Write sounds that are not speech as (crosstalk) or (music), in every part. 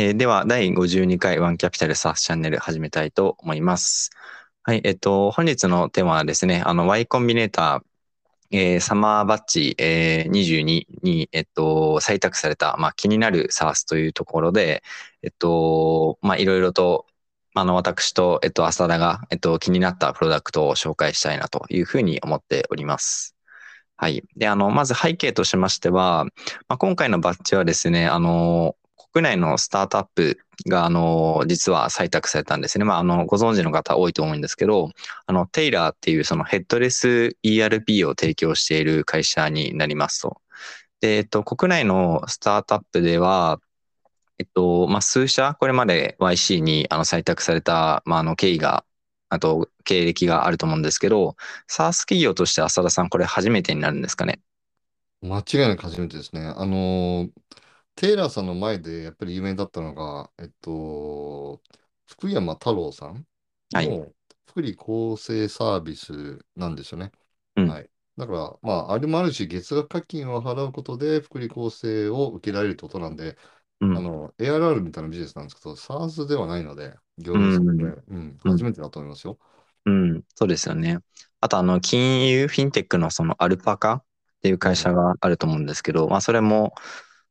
えーでは、第52回ワンキャピタルサースチャンネル始めたいと思います。はい、えっと、本日のテーマはですね、あの、Y コンビネーター、えーサマーバッジ、えー22に、えっと、採択された、まあ、気になる SARS というところで、えっと、まあ、いろいろと、あの、私と、えっと、浅田が、えっと、気になったプロダクトを紹介したいなというふうに思っております。はい。で、あの、まず背景としましては、まあ、今回のバッジはですね、あの、国内のスタートアップが、あの、実は採択されたんですね。まあ、あの、ご存知の方多いと思うんですけど、あの、テイラーっていうそのヘッドレス ERP を提供している会社になりますと。で、えっと、国内のスタートアップでは、えっと、まあ、数社、これまで YC にあの採択された、まあ、あの、経緯が、あと、経歴があると思うんですけど、SARS 企業として浅田さん、これ初めてになるんですかね？間違いなく初めてですね。あのーテイラーさんの前でやっぱり有名だったのが、えっと、福山太郎さんはいの福利厚生サービスなんですよね。うんはい。だから、まあ、あれもあるし、月額課金を払うことで福利厚生を受けられるってことなんで、うんあの、ARR みたいなビジネスなんですけど、SARS ではないので、業務上で、うんうん、初めてだと思いますよ。うん、そうですよね。あと、あの、金融、フィンテックのそのアルパカっていう会社があると思うんですけど、まあ、それも、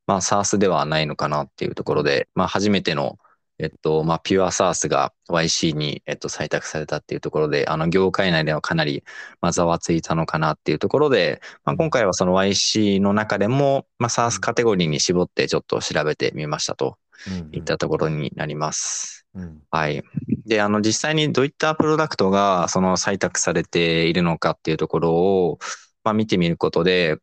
まあ、SARS ではないのかなっていうところで、まあ、初めての、えっと、まあ、ピュア SARS が YC に、えっと、採択されたっていうところで、あの、業界内ではかなり、まあ、ざわついたのかなっていうところで、まあ、今回はその YC の中でも、まあ、SARS カテゴリーに絞ってちょっと調べてみましたとうんいったところになります。うんはい。で、あの、実際にどういったプロダクトが、その採択されているのかっていうところを、まあ、見てみることで、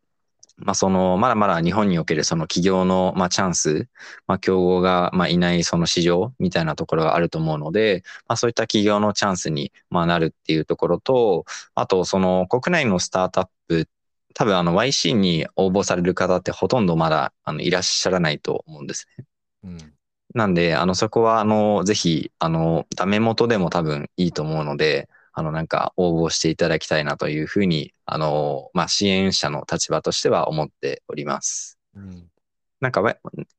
まあ、その、まだまだ日本におけるその企業の、まあ、チャンス、まあ、競合が、まあ、いないその市場みたいなところがあると思うので、まあ、そういった企業のチャンスに、まあ、なるっていうところと、あと、その、国内のスタートアップ、多分、あの、YC に応募される方ってほとんどまだ、あの、いらっしゃらないと思うんですね。うんなんで、あの、そこは、あの、ぜひ、あの、ダメ元でも多分いいと思うので、あの、なんか応募していただきたいなというふうに、あの、まあ、支援者の立場としては思っております。うんなんか、わ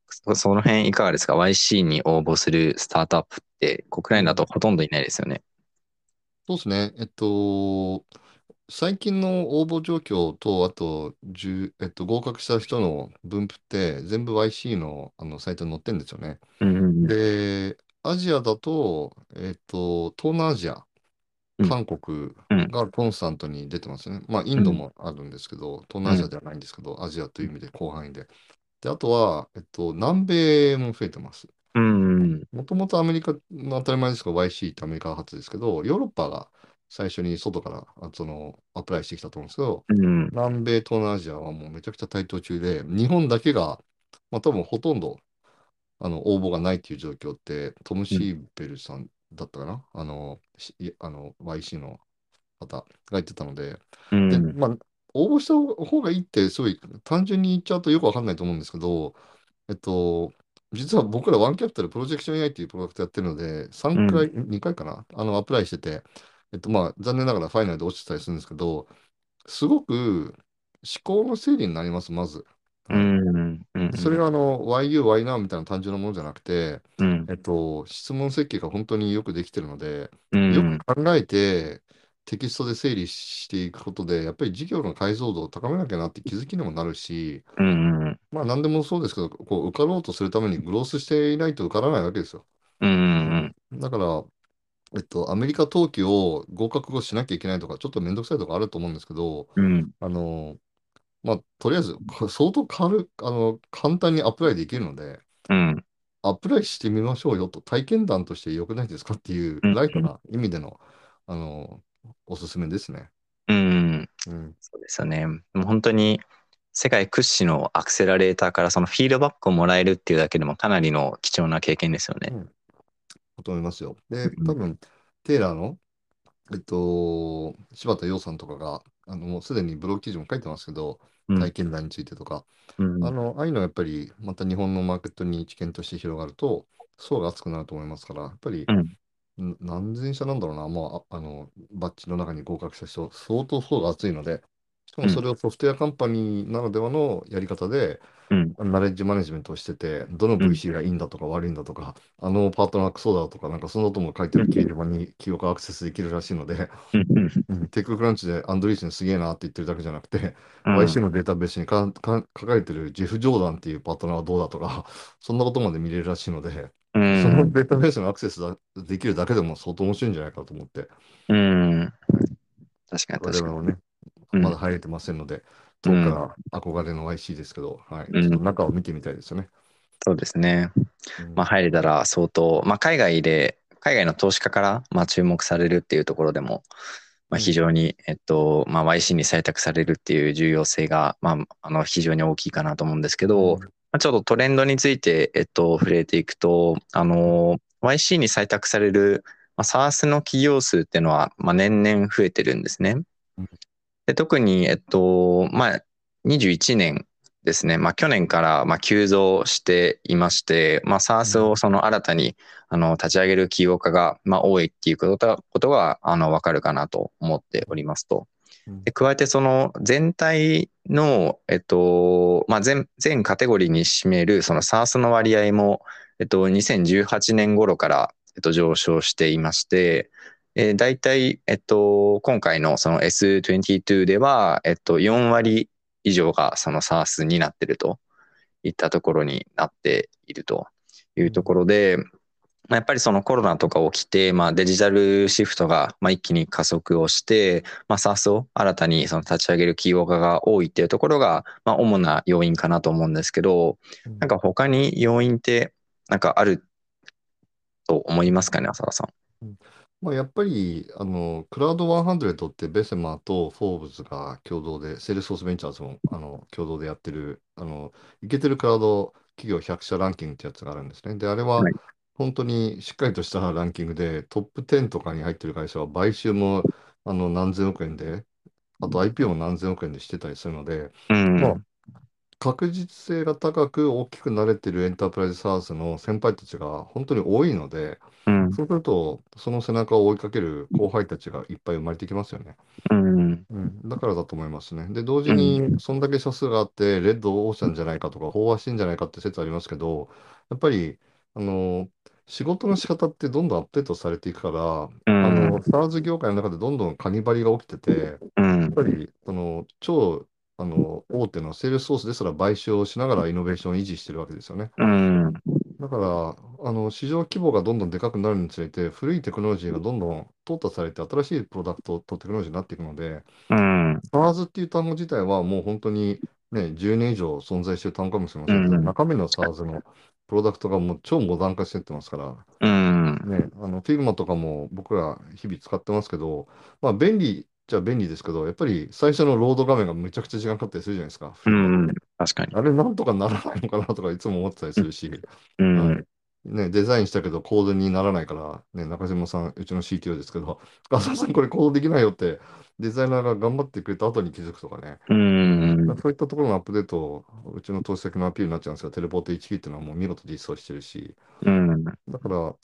そその辺いかがですか ?YC に応募するスタートアップって国内だとほとんどいないですよね。そうですね。えっと、最近の応募状況と、あと、えっと、合格した人の分布って、全部 YC の、あのサイトに載ってるんですよね。うんうんうん。で、アジアだと、えっと、東南アジア、うん韓国うんがコンスタントに出てますね。まあ、インドもあるんですけど、東南アジアではないんですけど、アジアという意味で広範囲で。で、あとは、えっと、南米も増えてます。もともとアメリカの当たり前ですが、YC ってアメリカ発ですけど、ヨーロッパが最初に外からあそのアプライしてきたと思うんですけど、うん。南米、東南アジアはもうめちゃくちゃ台頭中で、日本だけが、まあ多分ほとんどあの応募がないっていう状況って、トム・シーベルさんだったかな、あのしあの YC の方が言ってたので、で、うん。まあ、応募した方がいいって、すごい単純に言っちゃうとよくわかんないと思うんですけど、えっと、実は僕らワンキャピタルプロジェクション AI っていうプロダクトやってるので、3回、2回かな、あの、アプライしてて、えっと、まあ、残念ながらファイナルで落ちてたりするんですけど、すごく思考の整理になります、まず。はいうん。うん。それがあの、YU、YNOW みたいな単純なものじゃなくて、うん。えっと、質問設計が本当によくできてるので、うん。よく考えて、テキストで整理していくことで、やっぱり事業の解像度を高めなきゃなって気づきにもなるし、うん。うん。まあ何でもそうですけど、こう受かろうとするためにグロースしていないと受からないわけですよ。うん。だから、えっと、アメリカ登記を合格後しなきゃいけないとか、ちょっとめんどくさいとかあると思うんですけど、うん。あの、まあ、とりあえず、相当軽あの簡単にアプライできるので、うん。アプライしてみましょうよと、体験談として良くないですかっていううんライトな意味での、あの、おすすめですね。うん。うん。そうですよね。もう本当に世界屈指のアクセラレーターからそのフィードバックをもらえるっていうだけでもかなりの貴重な経験ですよね。だと思いますよ。でう、ん多分、テイラーの、えっと、柴田洋さんとかが、あの、もうすでにブログ記事も書いてますけど、うん。体験談についてとか、うんあの、ああいうのはやっぱり、また日本のマーケットに知見として広がると、層が厚くなると思いますから、やっぱり、うん。ん何千社なんだろうな、もう、ああの、バッジの中に合格した人、相当層が厚いので、かうん。もそれをソフトウェアカンパニーならではのやり方で、うん。ナレッジマネジメントをしてて、どのうん。VC がいいんだとか悪いんだとか、あのパートナークソだとか、なんかそのことも書いてる掲示板に記憶アクセスできるらしいので、うん。うんテッククランチでアンドリーセンすげえなって言ってるだけじゃなくて、うん YC のデータベースにかか書かれてるジェフ・ジョーダンっていうパートナーはどうだとか、そんなことまで見れるらしいので、うそのん。データベースのアクセスだできるだけでも相当面白いんじゃないかと思って、うん。確かに我確かに。々はね、うんまだ入れてませんので、遠くから憧れの YC ですけど、はい、うん。ちょっと中を見てみたいですよね。そうですね。うん。まあ、入れたら相当、まあ、海外で、海外の投資家からまあ注目されるっていうところでも、まあ、非常に、えっと、まあ、YC に採択されるっていう重要性が、まあ、あの、非常に大きいかなと思うんですけど、まあ、ちょっとトレンドについて、えっと、触れていくと、あの、YC に採択される、まあ、SaaS の企業数っていうのは、まあ、年々増えてるんですね。うん。で特に、えっと、まあ、21年ですね、まあ、去年から、まあ、急増していまして、まあ、SaaS をその新たに、あの、立ち上げる企業家が、まあ、多いっていうことが、ことが、あの、わかるかなと思っておりますと。うん。で加えてその全体の、えっと、まあ、全、全カテゴリーに占めるその SaaS の割合も、えっと、2018年頃から、えっと、上昇していまして、えー、大体、えっと、今回のその S22 では、えっと、4割以上がその SaaS になっているといったところになっているというところで、まあやっぱりそのコロナとか起きて、まあ、デジタルシフトがまあ一気に加速をして、まあ、SaaS を新たにその立ち上げる企業家が多いっていうところが、まあ、主な要因かなと思うんですけど、うんなんか他に要因ってなんかあると思いますかね、浅田さん。まあ、やっぱり、あの、クラウド100って Bessemer とフォーブズが共同で、セールスフォースベンチャーズもあの共同でやってる、あの、いけてるクラウド企業100社ランキングってやつがあるんですね。で、あれははい本当にしっかりとしたランキングで、トップ10とかに入ってる会社は買収もあの何千億円で、あと IPO も何千億円でしてたりするので、うん。まあ確実性が高く大きくなれてるエンタープライズサースの先輩たちが本当に多いので、うん。そうすると、その背中を追いかける後輩たちがいっぱい生まれてきますよね。うん。うん、だからだと思いますね。で、同時に、そんだけ社数があって、レッドオーシャンじゃないかとか、飽和してんじゃないかって説ありますけど、やっぱり、あの、仕事の仕方ってどんどんアップデートされていくから、うんあの、SARS 業界の中でどんどんカニバリが起きてて、うんやっぱり、その、超、あの、大手のセールスソースですら買収をしながらイノベーションを維持してるわけですよね。うん。だから、あの市場規模がどんどんでかくなるにつれて、古いテクノロジーがどんどん淘汰されて、新しいプロダクトとテクノロジーになっていくので、うん。SARS っていう単語自体はもう本当に、ね、10年以上存在している単語かもしれませんけど、うん中身の SARS のプロダクトがもう超モダン化していってますから、うん。ね、あの Figma とかも僕ら日々使ってますけど、まあ便利じゃ便利ですけど、やっぱり最初のロード画面がめちゃくちゃ時間かかったりするじゃないですか。うん。確かに。あれなんとかならないのかなとかいつも思ってたりするし、うん。はいね、デザインしたけどコードにならないから、ね、中島さん、うちの CTO ですけど、(laughs) 浅田さん、これコードできないよって、デザイナーが頑張ってくれた後に気づくとかね、うん。そういったところのアップデートを、うちの投資先のアピールになっちゃうんですが、テレポート 1K っていうのはもう見事実装してるし、うん。だから、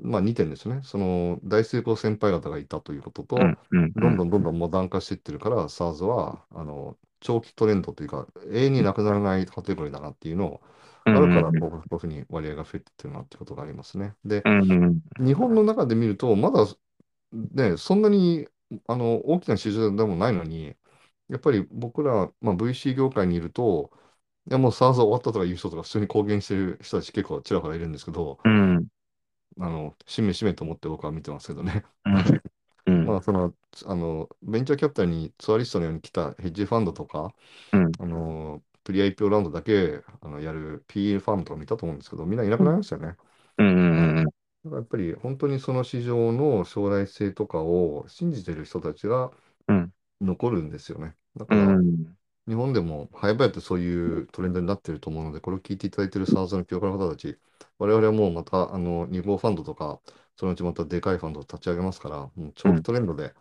まあ2点ですね、その大成功先輩方がいたということと、うん。うん。どんどんどんどんモダン化していってるから、SARS はあの長期トレンドというか、永遠になくならないカテゴリーだなっていうのを、あるから、こうこういうふうに割合が増えてってるなってことがありますね。で、うん。日本の中で見ると、まだ、ね、そんなにあの大きな市場でもないのに、やっぱり僕ら、まあ、VC 業界にいると、いやもう SARS 終わったとかいう人とか普通に公言してる人たち結構ちらほらいるんですけど、うん。あの、しめしめと思って僕は見てますけどね。うん。まあ、その、あの、ベンチャーキャピタルにツアリストのように来たヘッジファンドとか、うんあの、プリ IPO ラウンドだけあのやる PE ファームとかもいたと思うんですけど、みんないなくなりましたよね。うん。だからやっぱり本当にその市場の将来性とかを信じてる人たちがうん残るんですよね。だうから、ん。日本でも早々とそういうトレンドになってると思うので、これを聞いていただいている SARS の協会の方たち、我々はもうまたあの2号ファンドとか、そのうちまたでかいファンドを立ち上げますから、もう長期トレンドで、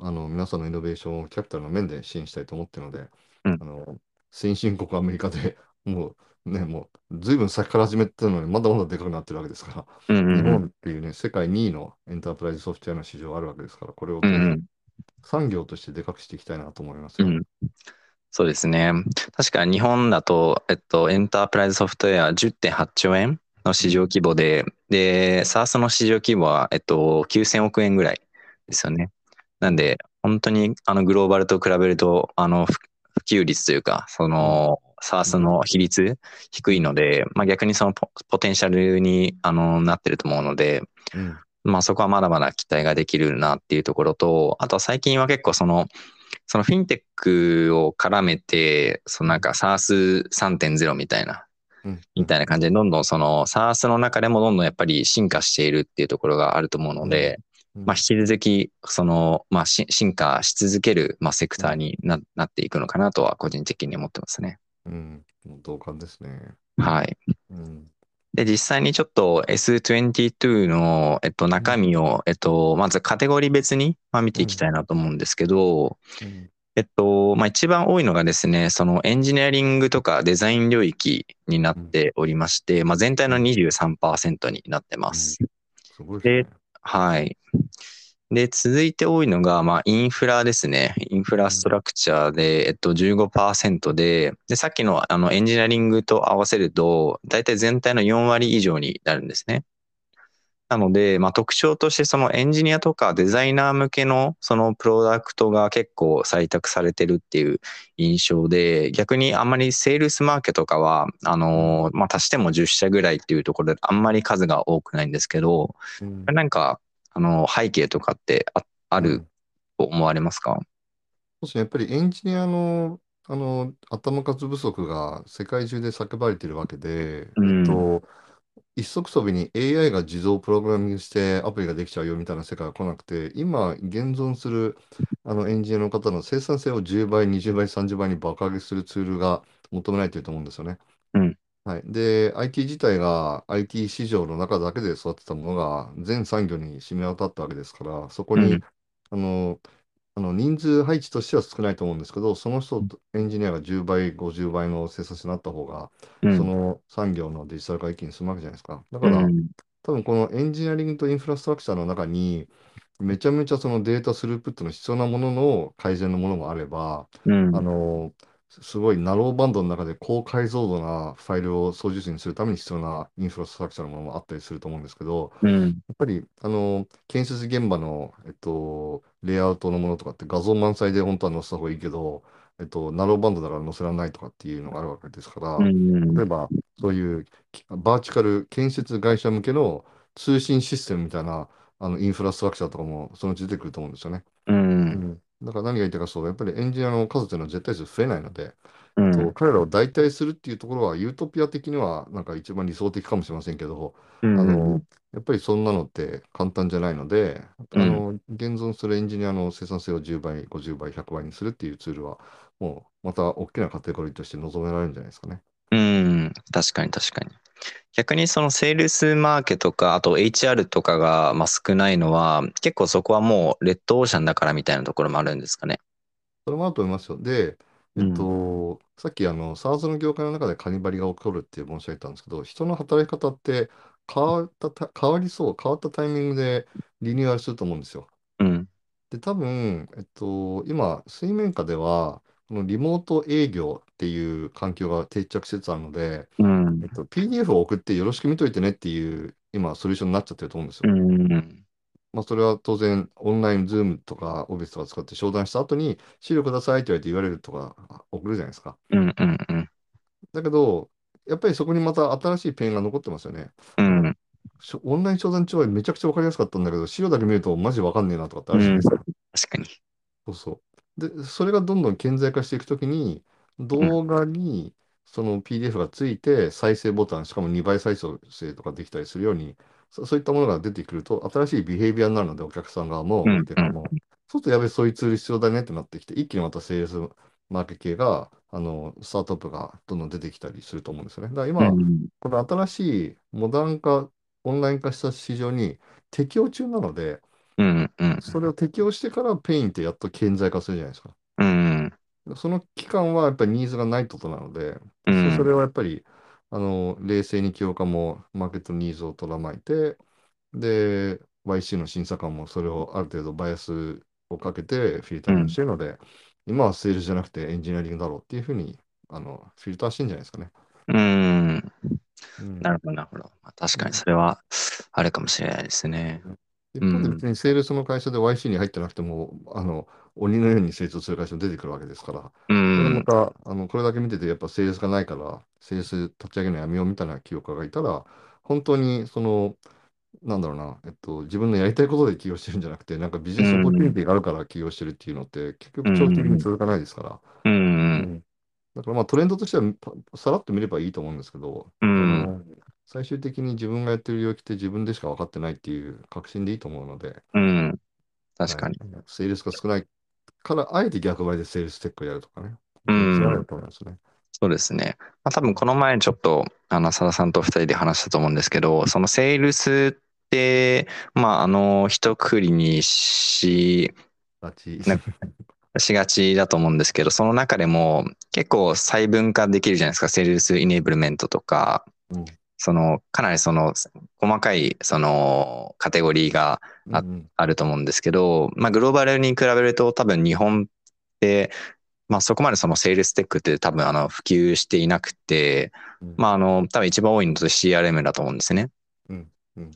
あの皆さんのイノベーションをキャピタルの面で支援したいと思っているので、うんあの先進国アメリカで (laughs) もうね、もうずいぶん先から始めてるのに、まだまだでかくなってるわけですから、うん。日本っていうね、世界2位のエンタープライズソフトウェアの市場があるわけですから、これをうん。産業としてでかくしていきたいなと思いますよ。うん。そうですね。確か日本だと、えっと、エンタープライズソフトウェア10.8兆円の市場規模で、で、SARS の市場規模は、えっと、9000億円ぐらいですよね。なんで、本当にあのグローバルと比べると、あの、普普及率というか、その、SARS の比率低いので、まあ逆にそのポポテンシャルにあのなってると思うので、うん。まあそこはまだまだ期待ができるなっていうところと、あとは最近は結構その、そのフィンテックを絡めて、そのなんか SARS3.0 みたいな、うん。みたいな感じで、どんどんその SARS の中でもどんどんやっぱり進化しているっていうところがあると思うので、うんまあ引き続き、その、まあし進化し続ける、まあセクターにななっていくのかなとは個人的に思ってますね。うん。同感ですね。はい。うん。で、実際にちょっと S22 の、えっと、中身を、えっと、まずカテゴリー別に、まあ、見ていきたいなと思うんですけど、うん。えっと、まあ、一番多いのがですね、そのエンジニアリングとかデザイン領域になっておりまして、まあ、全体の23%になってます。すごいですね。はい。で、続いて多いのが、まあ、インフラですね。インフラストラクチャーで、えっと、15%で、で、さっきの、あの、エンジニアリングと合わせると、大体全体の4割以上になるんですね。なので、まあ、特徴として、そのエンジニアとかデザイナー向けの、そのプロダクトが結構採択されてるっていう印象で、逆にあんまりセールスマーケとかは、あの、まあ、足しても10社ぐらいっていうところで、あんまり数が多くないんですけど、うん。なんか、あの、背景とかってああるうん。と思われますか？そうですね。やっぱりエンジニアの、あの頭数不足が世界中で叫ばれているわけで、うん。えっと、一足飛びに AI が自動プログラミングしてアプリができちゃうよみたいな世界が来なくて、今現存するあのエンジニアの方の生産性を10倍、20倍、30倍に爆上げするツールが求められていると思うんですよね。うん。はい、で、IT 自体が IT 市場の中だけで育ってたものが全産業に染み渡ったわけですから、そこに、うん。あのあの人数配置としては少ないと思うんですけど、その人、エンジニアが10倍、50倍の生産性になった方が、うん。その産業のデジタル化一気に進むわけじゃないですか。だうから、ん多分このエンジニアリングとインフラストラクチャーの中に、めちゃめちゃそのデータスループットの必要なものの改善のものもあれば、うん。あのすごいナローバンドの中で高解像度なファイルを送受信するために必要なインフラストラクチャーのものもあったりすると思うんですけど、うん。やっぱりあの建設現場の、えっと、レイアウトのものとかって画像満載で本当は載せた方がいいけど、えっと、ナローバンドだから載せられないとかっていうのがあるわけですから、うん。例えばそういうきバーチカル建設会社向けの通信システムみたいなあのインフラストラクチャーとかもそのうち出てくると思うんですよね。ううんん、だから何が言いたいかというと、やっぱりエンジニアの数というのは絶対数増えないので、うんと彼らを代替するっていうところは、ユートピア的にはなんか一番理想的かもしれませんけど、うんあのやっぱりそんなのって簡単じゃないので、あの現存するエンジニアの生産性を10倍、50倍、100倍にするっていうツールは、もうまた大きなカテゴリーとして望められるんじゃないですかね。うん確かに確かに。逆にそのセールスマーケとか、あと HR とかがまあ少ないのは、結構そこはもうレッドオーシャンだからみたいなところもあるんですかね。それもあると思いますよ。で、えっと、さっきあの SARS の業界の中でカニバリが起こるって申し上げたんですけど、人の働き方って変わったた、変わりそう、変わったタイミングでリニューアルすると思うんですよ。うん。で、多分、えっと、今、水面下では、このリモート営業っていう環境が定着しつつあるので、うんえっ。と、PDF を送ってよろしく見といてねっていう、今、ソリューションになっちゃってると思うんですうよ。ん。まあ、それは当然、オンライン、ズームとか、オフィスとか使って商談した後に、資料くださいって言われて言われるとか、送るじゃないですか。うん。うん。うん。だけど、やっぱりそこにまた新しいペンが残ってますよね。うん。オンライン商談中はめちゃくちゃ分かりやすかったんだけど、資料だけ見るとマジ分かんねえなとかってあるじゃないですか。確かに。そうそう。で、それがどんどん顕在化していくときに、動画にその PDF がついて、再生ボタン、しかも2倍再生とかできたりするように、そそういったものが出てくると、新しいビヘイビアになるので、お客さん側も、うんうするとやべえ、そういうツール必要だねってなってきて、一気にまたセールスマーケ系が、あの、スタートアップがどんどん出てきたりすると思うんですよね。だから今、うん。この新しいモダン化、オンライン化した市場に適応中なので、うん。うん。それを適応してからペインってやっと顕在化するじゃないですか。うん。その期間はやっぱりニーズがないことなので、うんそそれはやっぱりあの冷静に起業家もマーケットニーズを捉まえて、で、YC の審査官もそれをある程度バイアスをかけてフィルタリングしてるので、今はセールスじゃなくてエンジニアリングだろうっていうふうにあのフィルターしてんじゃないですかね。うん。うんなるほど、なるほど。まあ、確かにそれはあるかもしれないですね。で別にセールスの会社で YC に入ってなくても、あの鬼のように成長する会社も出てくるわけですから、うこれんま。たあのこれだけ見てて、やっぱセールスがないから、セールス立ち上げるのやめようみたいな企業家がいたら、本当にその、なんだろうな、えっと、自分のやりたいことで起業してるんじゃなくて、なんか business opportunity があるから起業してるっていうのって、結局長期的に続かないですから。うん。うん。だからまあトレンドとしてはパさらっと見ればいいと思うんですけど、うん最終的に自分がやってる領域って自分でしか分かってないっていう確信でいいと思うので、うん。確かに。はいセールスが少ないから、あえて逆張りでセールステックをやるとかね。うんそれはあると思いますね。そうですね。まあ、多分この前ちょっと、あの、佐田さんと二人で話したと思うんですけど、そのセールスって、まあ、あの、一括りにし、しがちだと思うんですけど、その中でも結構細分化できるじゃないですか。セールスイネーブルメントとか、うんその、かなりその、細かい、その、カテゴリーがあうんあると思うんですけど、まあ、グローバルに比べると多分日本って、まあ、そこまでそのセールステックって多分あの普及していなくて、うん。まあ、あの、多分一番多いのと CRM だと思うんですね。うん。うん。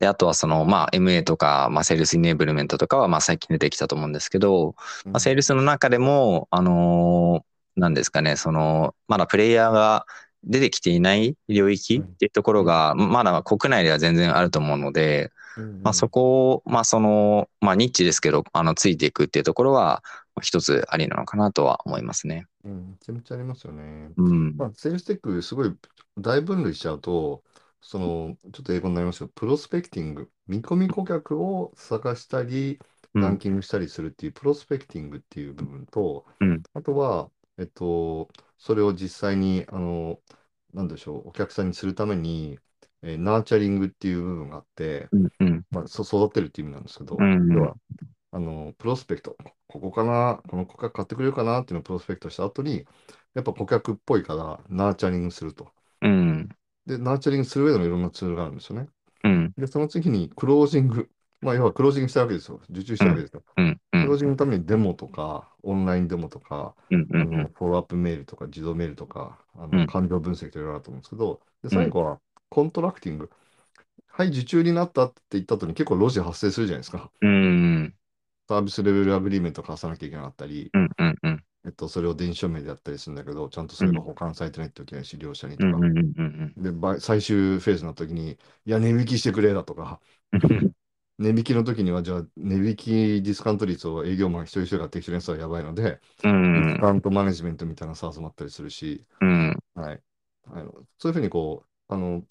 で、あとはその、まあ、MA とか、まあ、セールスイネーブルメントとかは、まあ、最近出てきたと思うんですけど、まあ、セールスの中でも、あのーなんですかね、その、まだプレイヤーが出てきていない領域っていうところが、まだ国内では全然あると思うので、うんまあ、そこを、まあ、その、まあ、ニッチですけど、あの、ついていくっていうところは、まあ一つありなのかなとは思いますね。うんめちゃめちゃありますよね。うん。まあ、セールステック、すごい大分類しちゃうと、その、ちょっと英語になりますけど、プロスペクティング、見込み顧客を探したり、うん。ランキングしたりするっていうプロスペクティングっていう部分と、うんあとは、えっと、それを実際に、あの、なんでしょう、お客さんにするために、えーナーチャリングっていう部分があって、うん。うん。まあ、そ育てるっていう意味なんですけど、うん要は、あの、 prospect、ここかな、この顧客買ってくれるかなっていうのを prospect した後に、やっぱ顧客っぽいから、 nurturing すると。うん。で、 nurturing する上でのいろんなツールがあるんですよね。うん。で、その次にクロージング。まあ、要はクロージングしたわけですよ。受注したわけですよ。うん。うクローん。ジングのためにデモとか、オンラインデモとか、うん。あのフォローアップメールとか、自動メールとか、あうんの感情分析といろいろあると思うんですけど、で最後は contracting。はい、受注になったって言った後に結構ロジ発生するじゃないですか。うん。サービスレベルアグリーメント交わさなきゃいけなかったり、うん。うん。うん。えっと、それを電子署名でやったりするんだけど、ちゃんとそれが保管されてないといけないし、両者にとか。うん。うん。で、ば最終フェーズの時に、いや、値引きしてくれだとか、うん。値引きの時には、じゃあ、値引きディスカウント率を営業マン一人一人が適当にやつはやばいので、うディスん。カウントマネジメントみたいなサースもあったりするし、うん。はい。あのそういうふうにこう、あの、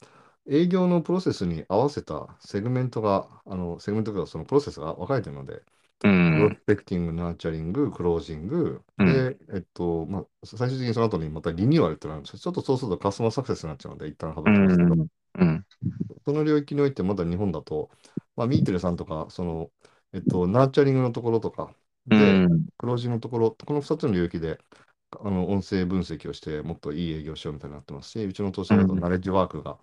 営業のプロセスに合わせたセグメントが、あの、セグメントがそのプロセスが分かれてるので、うプロん。スペクティング、 nurturing、クロージング、うんで、えっと、まあ、最終的にその後にまたリニューアルってなるんですよ。ちょっとそうするとカスタマーサクセスになっちゃうので、一旦省きうますけど、ん。うん。その領域においてまだ日本だと、まあ、ミーテルさんとか、その、えっと、 nurturing のところとか、うで、ん。クロージングのところ、この2つの領域で、あの音声分析をして、もっといい営業しようみたいになってますし、うちの投資家だとうんナレッジワークが、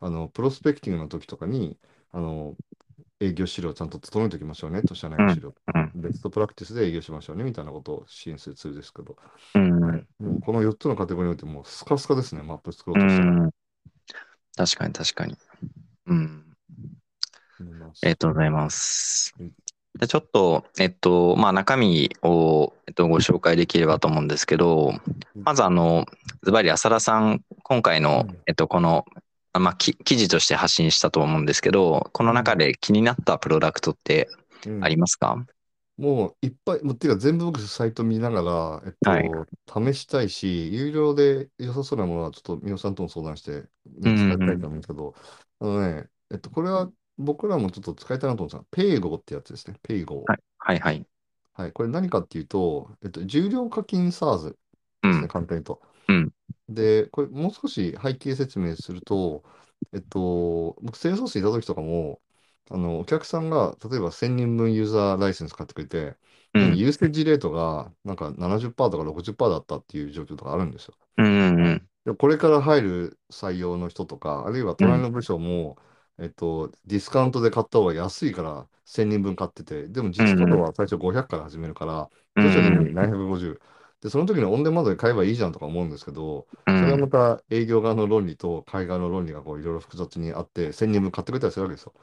あのプロスペクティングの時とかに、あの営業資料をちゃんと整えておきましょうねと、社内の資料、うんベストプラクティスで営業しましょうねみたいなことを支援するツールですけど、うん。はいもうこの4つのカテゴリーにおいて、もうスカスカですね、マップ作ろううとしたら。ん。確かに確かに。うん。ありがとうございます。ちょっと、えっと、まあ、中身を、えっと、ご紹介できればと思うんですけど、まず、あの、ズバリ浅田さん、今回のうん、えっと、この、あまあ、き記事として発信したと思うんですけど、この中で気になったプロダクトってうん。ありますか？もういっぱい、もうっていうか全部僕サイト見ながら、えっと、はい。試したいし、有料で良さそうなものはちょっと皆さんとも相談して、使いたいと思うんですけど、あのね、えっと、これは僕らもちょっと使いたいなと思うんですが、 Paygo ってやつですね、 Paygo。はいはいはい。はい、これ何かっていうと、えっと、重量課金 SaaS うですね、ん。簡単に言うと。うんで、これもう少し背景説明すると、えっと、僕、セールスフォースいた時とかも、あの、お客さんが、例えば1000人分ユーザーライセンス買ってくれて、うん。 usage rate がなんか70%とか60%だったっていう状況とかあるんですよ。うん。うん。でこれから入る採用の人とか、あるいは隣の部署も、えっと、ディスカウントで買った方が安いから1000人分買ってて、でも実うん価は最初500から始めるから、うん徐々にうん750。で、その時にオンデマンドで買えばいいじゃんとか思うんですけど、それはうんまた営業側の論理と買い側の論理がこういろいろ複雑にあって、1000人分買ってくれたりするわけですよ。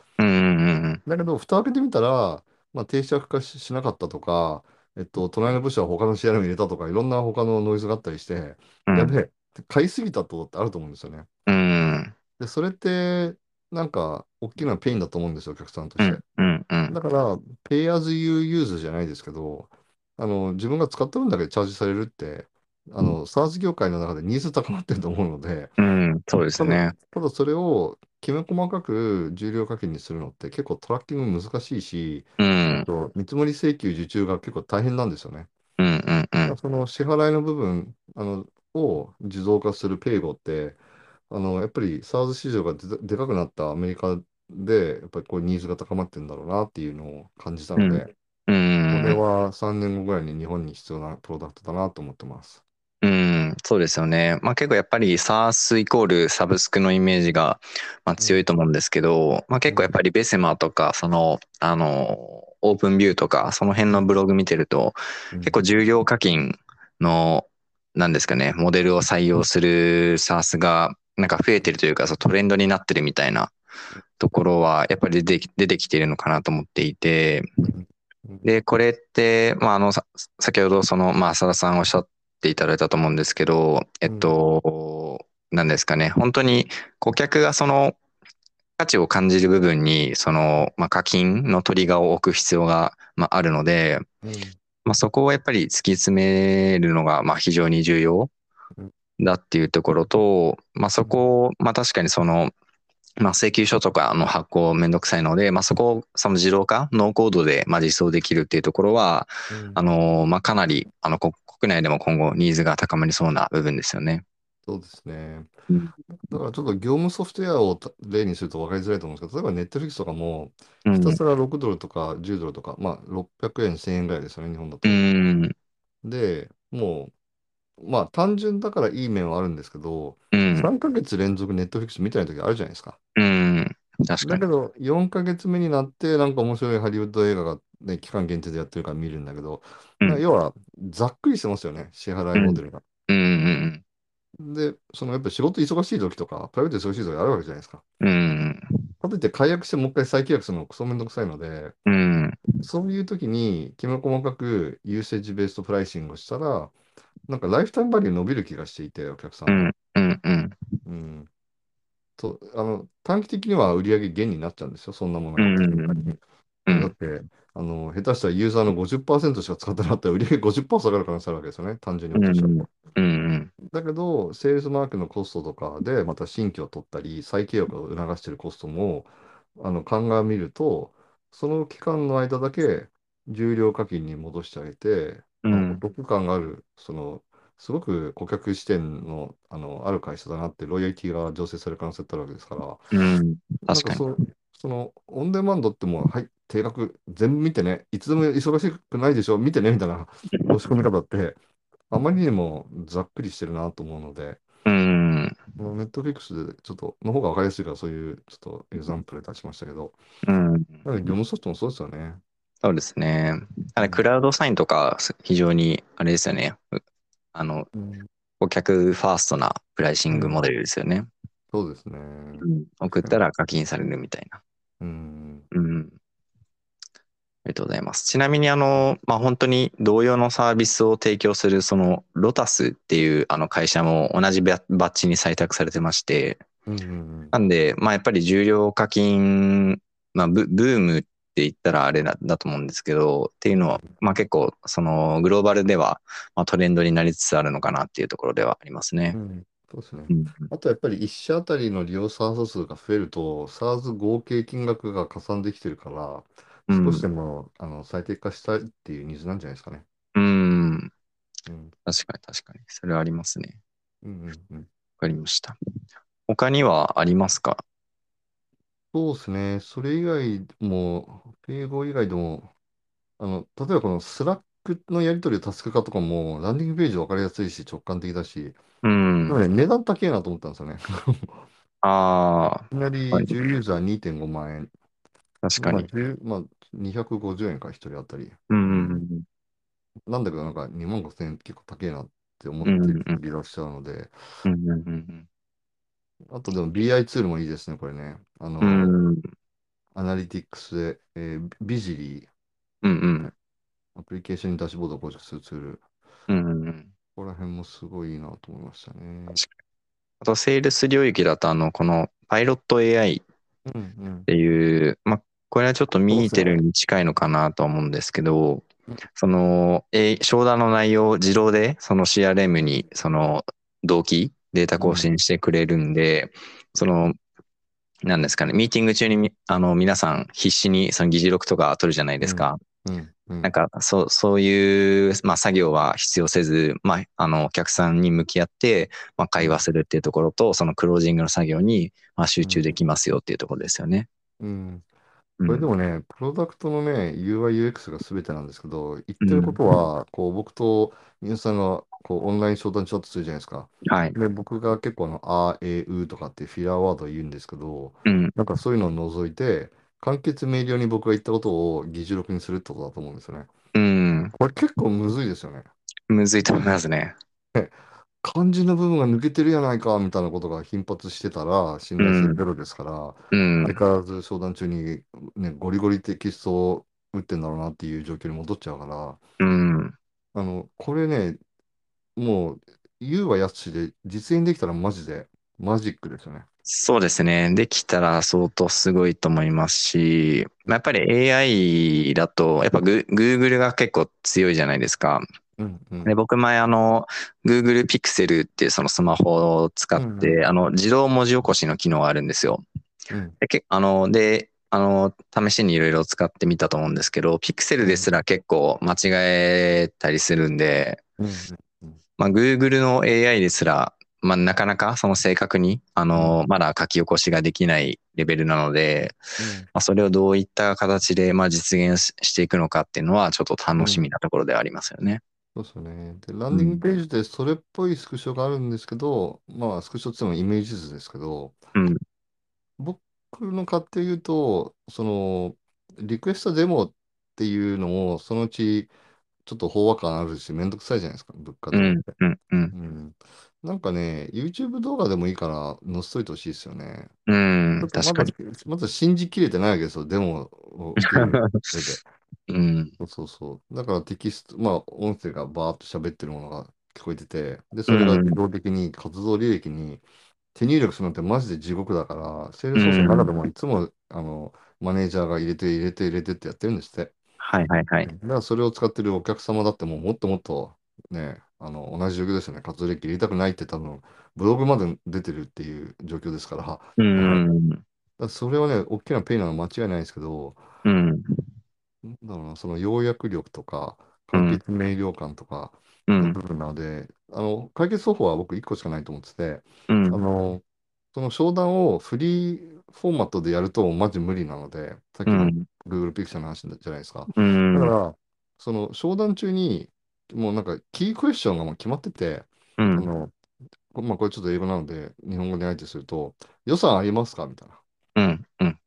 だけど、蓋を開けてみたら、まあ、定着化ししなかったとか、えっと、隣の部署は他の CRM 入れたとか、いろんな他のノイズがあったりして、うんやべえ、買いすぎたとってあると思うんですよね。うんで、それって、なんか、大きなペインだと思うんですよ、お客さんとして。うんうんうんだから、Pay as you use じゃないですけど、あの、自分が使った分だけチャージされるって、あの、SaaS 業界の中でニーズ高まってると思うので、うんそうですただ、ね。ただそれをきめ細かく重量課金にするのって結構トラッキング難しいし、うんえっと、見積もり請求受注が結構大変なんですよね。うんうんうんその支払いの部分あのを自動化するペイゴって、あの、やっぱり SaaS 市場がででかくなったアメリカで、やっぱりこうニーズが高まってるんだろうなっていうのを感じたうん。ので、うこれんは3年後ぐらいに日本に必要なプロダクトだなと思ってます。うん、そうですよね。まあ結構やっぱり SaaS イコールサブスクのイメージがまあ強いと思うんですけど、まあ結構やっぱりベセマとか、その、あの、オープンビューとか、その辺のブログ見てると、結構重量課金の、なんですかね、モデルを採用する SaaS がなんか増えてるというか、トレンドになってるみたいなところは、やっぱり出てき出てきているのかなと思っていて、で、これって、まあ、あの、さ先ほどその、まあ、浅田さんおっしゃっていただいたと思うんですけど、えっと、なんですかね、本当に顧客がその価値を感じる部分に、その、まあ、課金のトリガーを置く必要が、まあ、あるので、うん。まあ、そこをやっぱり突き詰めるのが、まあ、非常に重要だっていうところと、まあ、そこを、まあ、確かにその、まあ、請求書とかの発行めんどくさいので、まあ、そこをその自動化、ノーコードでまあ実装できるっていうところは、うんあの、まあ、かなり、あの、こ国内でも今後ニーズが高まりそうな部分ですよね。そうですね。うんだからちょっと業務ソフトウェアをた例にすると分かりづらいと思うんですけど、例えば Netflix とかも、うんひたすら6ドルとか10ドルとか、まあ600円、1000円ぐらいですよね、日本だとう。ん。で、もう、まあ単純だからいい面はあるんですけど、うん。3ヶ月連続 Netflix 見てない時あるじゃないですか。うん。確かに。だけど、4ヶ月目になって、なんか面白いハリウッド映画が、ね、期間限定でやってるから見るんだけど、うんまあ要は、ざっくりしてますよね、支払いモデルが。うん。で、そのやっぱり仕事忙しい時とか、プライベート忙しい時あるわけじゃないですか。うん。かといって解約してもう一回再契約するのクソめんどくさいので、うん。そういう時にきめ細かくユーセージベーストプライシングをしたら、なんかライフタイムバリュー伸びる気がしていて、お客さんの。うん。うん。うん。うん。と、あの、短期的には売上減になっちゃうんですよ、そんなものが。うんうんうん。だって、あの、下手したらユーザーの50%しか使ってなかったら売上50%下がる可能性あるわけですよね、単純に落としうと。うん。だけど、セールスマークのコストとかで、また新規を取ったり、再契約を促しているコストも、あの、鑑みると、その期間の間だけ、重量課金に戻してあげて、うんまあお得感がある、その、すごく顧客視点の、あの、ある会社だなって、ロイヤリティが醸成される可能性ってあるわけですから、うん。確かに。そうその、オンデマンドってもう、はい、定額、全部見てね、いつでも忙しくないでしょ、見てね、みたいな (laughs) 申し込み方って、あまりにもざっくりしてるなと思うので、うん。ネットフリックスでちょっと、の方が分かりやすいから、そういうちょっとエグザンプル出しましたけど、うん。業務ソフトもそうですよね。そうですね。あれ、クラウドサインとか、非常に、あれですよね。うあの、顧客ファーストなプライシングモデルですよね。そうですね。うん送ったら課金されるみたいな。うん。うん。ありがとうございます。ちなみに、あの、まあ、本当に同様のサービスを提供する、その、ロタスっていうあの会社も同じババッジに採択されてまして、うんうんなんで、まあ、やっぱり重量課金、まあ、ブブームって言ったらあれだだと思うんですけど、っていうのは、まあ、結構、その、グローバルでは、まあ、トレンドになりつつあるのかなっていうところではありますね。うん。そうですねう。ん。あとやっぱり1社あたりの利用 SARS 数が増えると、SARS 合計金額が加算できてるから、うん少しでも、あの最適化したいっていうニーズなんじゃないですかね。うん。うん。確かに確かに。それはありますね。うんうんうん。わかりました。他にはありますか？そうですね。それ以外も、英語以外でも、あの、例えばこのスラックのやり取りタスク化とかも、ランディングページ分かりやすいし、直感的だし、うん。でもね、値段高いなと思ったんですよね。ああ、(laughs) いきなりはい。10ユーザー2.5万円。まあ、確かに。10、まあ、250円か、1人当たり。うん、ううん。ん、なんだけど、なんか2万5千円結構高いなって思っうん、てるうん、うん、人いらっしゃるので、うん、うん、あとでも BI ツールもいいですね、これね。あうん、の、うん、アナリティックスで、えービジリー、うん、うん、アプリケーションにダッシュボードを構築するツール。うん、うん。ここら辺もすごいいいなと思いましたね。あと、セールス領域だと、あの、このパイロット AI うんうん。っていう、まあ、これはちょっとミーテル。に近いのかなと思うんですけど、うんその、え商談の内容を自動で、その CRM に、その、同期、データ更新してくれるんで、その、なんですかね、ミーティング中にみ、あの、皆さん必死にその議事録とか取るじゃないでうんすか。うんうんなんか、そう、そういう、まあ、作業は必要せず、まあ、あの、お客さんに向き合って、まあ、会話するっていうところと、そのクロージングの作業に、まあ、集中でうんきますよっていうところですよね。うんこれでうん。もね、プロダクトのね、UI、UX が全てなんですけど、言っうん。てることは、こう僕と皆さんがこうオンライン商談チャットするじゃないですか。はい。で、僕が結構あの、あ、え、うとかってフィラーワードを言うんですけど、うん。なんかそういうのを除いて、簡潔明瞭に僕が言ったことを議事録にするってことだと思うんですよね。うん。これ結構むずいですよね。むずいと思いますね。肝心の部分が抜けてるやないかみたいなことが頻発してたら信頼性うん。ゼロですから、うん。相変わらず商談中に、ね、ゴリゴリテキストを打ってんだろうなっていう状況に戻っちゃうから、うん。あの、これね、もう、言うはやつしで、実演できたらマジでマジックですよね。そうですね。できたら相当すごいと思いますし、まあやっぱり AI だと、やっぱグ Google が結構強いじゃないですか。で、うんうん。僕前あの、Google Pixel っていうそのスマホを使っうんうんて、あの、自動文字起こしの機能があるんですよ。うんで、けあの、で、あの、試しにいろいろ使ってみたと思うんですけど、Pixel ですら結構間違えたりするんで、うんうんまあ、Google の AI ですら、まあ、なかなかその正確に、あうんの、まだ書き起こしができないレベルなので、うんまあ、それをどういった形で、まあ、実現ししていくのかっていうのは、ちょっと楽しみうんなところではありますよね。そうですよね。で、ランディングうん。ページでそれっぽいスクショがあるんですけど、まあ、スクショってもイメージ図ですけど、うん。僕の勝手言うと、その、リクエストデモっていうのも、そのうち、ちょっと飽和感あるし、めんどくさいじゃないですか、物価うん。デモって。うん。うん。うん。なんかね、YouTube 動画でもいいから載せといてほしいですよね。うん。まだ、確かに。まだ信じきれてないわけですよ、デモを。(laughs) うん。そうそうそう。だからテキスト、まあ、音声がバーっと喋ってるものが聞こえてて、で、それが自うん。動的に活動履歴に手入力するのってマジで地獄だから、セールうスソースの中でん。もいつも、あの、マネージャーが入れて入れて入れてってやってるんですって。はいはいはい。だからそれを使ってるお客様だってもうもっともっとね、あの、同じ状況ですよね。活動履歴入れたくないって多分、ブログまで出てるっていう状況ですから、うん。らそれはね、大きなペイなのは間違いないですけど、うん。なんだろうな、その要約力とか、うん。簡潔明瞭感とかうん。の部分なので、あの、解決方法は僕1個しかないと思ってて、うん。あの、その商談をフリーフォーマットでやるとマジ無理なので、さっきのうん。Google Picture の話じゃないですか。うん。だから、その商談中に、もうなんかキークエスチョンがもう決まってて、うん。あの、こまあ、これちょっと英語なので、日本語で相手すると、予算ありますか？みたいな。うん。うん。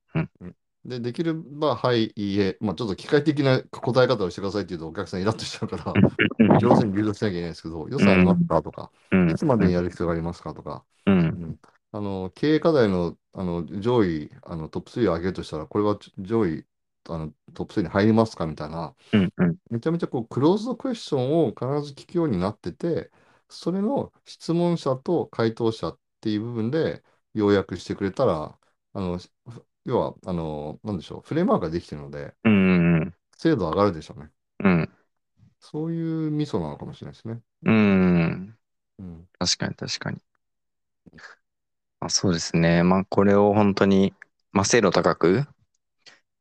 で、できれば、はい、いいえ、まあ、ちょっと機械的な答え方をしてくださいって言うと、お客さんイラッとしちゃうから、上手に誘導しなきゃいけないんですけど、予算ありますか？とか、うん。いつまでにやる必要がありますか？とか、うん。うん、あの経営課題のあの上位あのトップ3を上げるとしたら、これは上位あのトップ3に入りますかみたいな、うん。うん。めちゃめちゃこうクローズドクエスチョンを必ず聞くようになってて、それの質問者と回答者っていう部分で要約してくれたら、あの要はあの、なんでしょう、フレームワークができてるので、うん。精度上がるでしょうね。うん。そういうミソなのかもしれないですね。うん。うん。確かに確かに。まあ、そうですね。まあ、これを本当に、まあ、精度高く、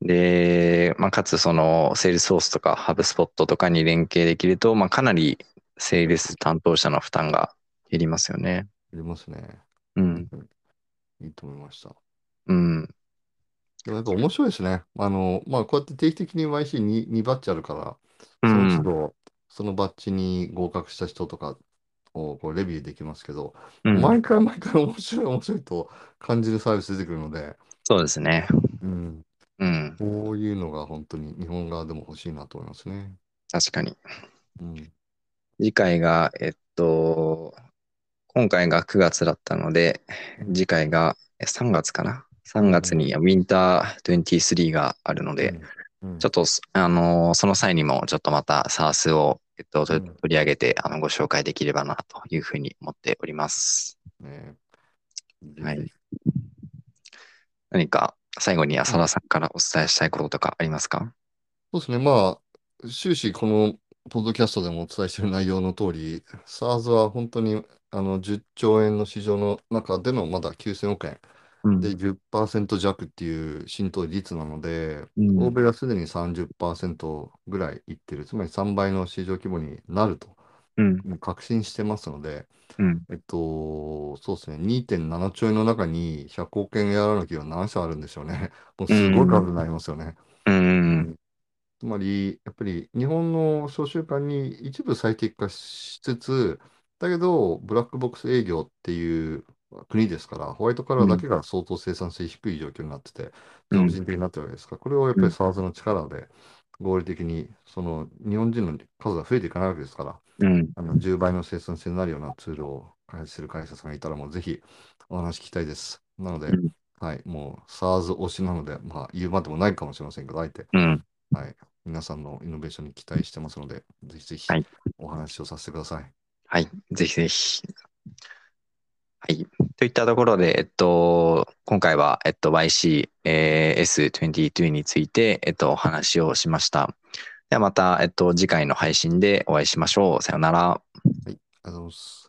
で、まあ、かつその、セールスフォースとか、ハブスポットとかに連携できると、まあ、かなり、セールス担当者の負担が減りますよね。ありますね。うん。いいと思いました。うん。でもやっぱ面白いですね。あの、まあ、こうやって定期的に YC2、2バッチあるから、その都うん。度、そのバッジに合格した人とか、をこうレビューできますけど、うん。毎回毎回面白い面白いと感じるサービス出てくるので、そうですね。うん、うん。こういうのが本当に日本側でも欲しいなと思いますね。確かに。うん、次回が、えっと、今回が9月だったので、次回がえ3月かな？3月にウィンター23があるので、うん、ちょっと、あの、その際にもちょっとまた SARS を、えっと、取り上げて、あの、ご紹介できればなというふうに思っております。ね、はい。何か最後に浅田さんからお伝えしたいこととかありますか？そうですね、まあ、終始このポッドキャストでもお伝えしている内容の通り、SARS は本当にあの10兆円の市場の中でのまだ9000億円うん。で10%弱っていう浸透率なので、うん。欧米はすでに30%ぐらいいってる、つまり3倍の市場規模になるとうん。もう確信してますので、うん。えっと、そうですね、2.7兆円の中に100億円やらなきゃ何社あるんでしょうね。(laughs) もうすごい数になりますよね。うん。つまり、やっぱり日本の商習慣に一部最適化しつつ、だけど、ブラックボックス営業っていう国ですから、ホワイトカラーだけが相当生産性低い状況になってて、うん俗人的になってるわけですから、これをやっぱり SARS の力で合理的に、その日本人の数が増えていかないわけですから、うん。あの10倍の生産性になるようなツールを開発する会社さんがいたら、もうぜひお話聞きたいです。なので、うんはい、もう SARS 推しなので、まあ言うまでもないかもしれませんけど、あえて、うん。はい、皆さんのイノベーションに期待してますので、ぜひぜひはいお話をさせてください。はい。ぜひぜひ。はい。といったところで、えっと、今回は、えっと、YC、えー S22 について、えっと、お話をしました。ではまた、えっと、次回の配信でお会いしましょう。さようなら。はいありがとうございます。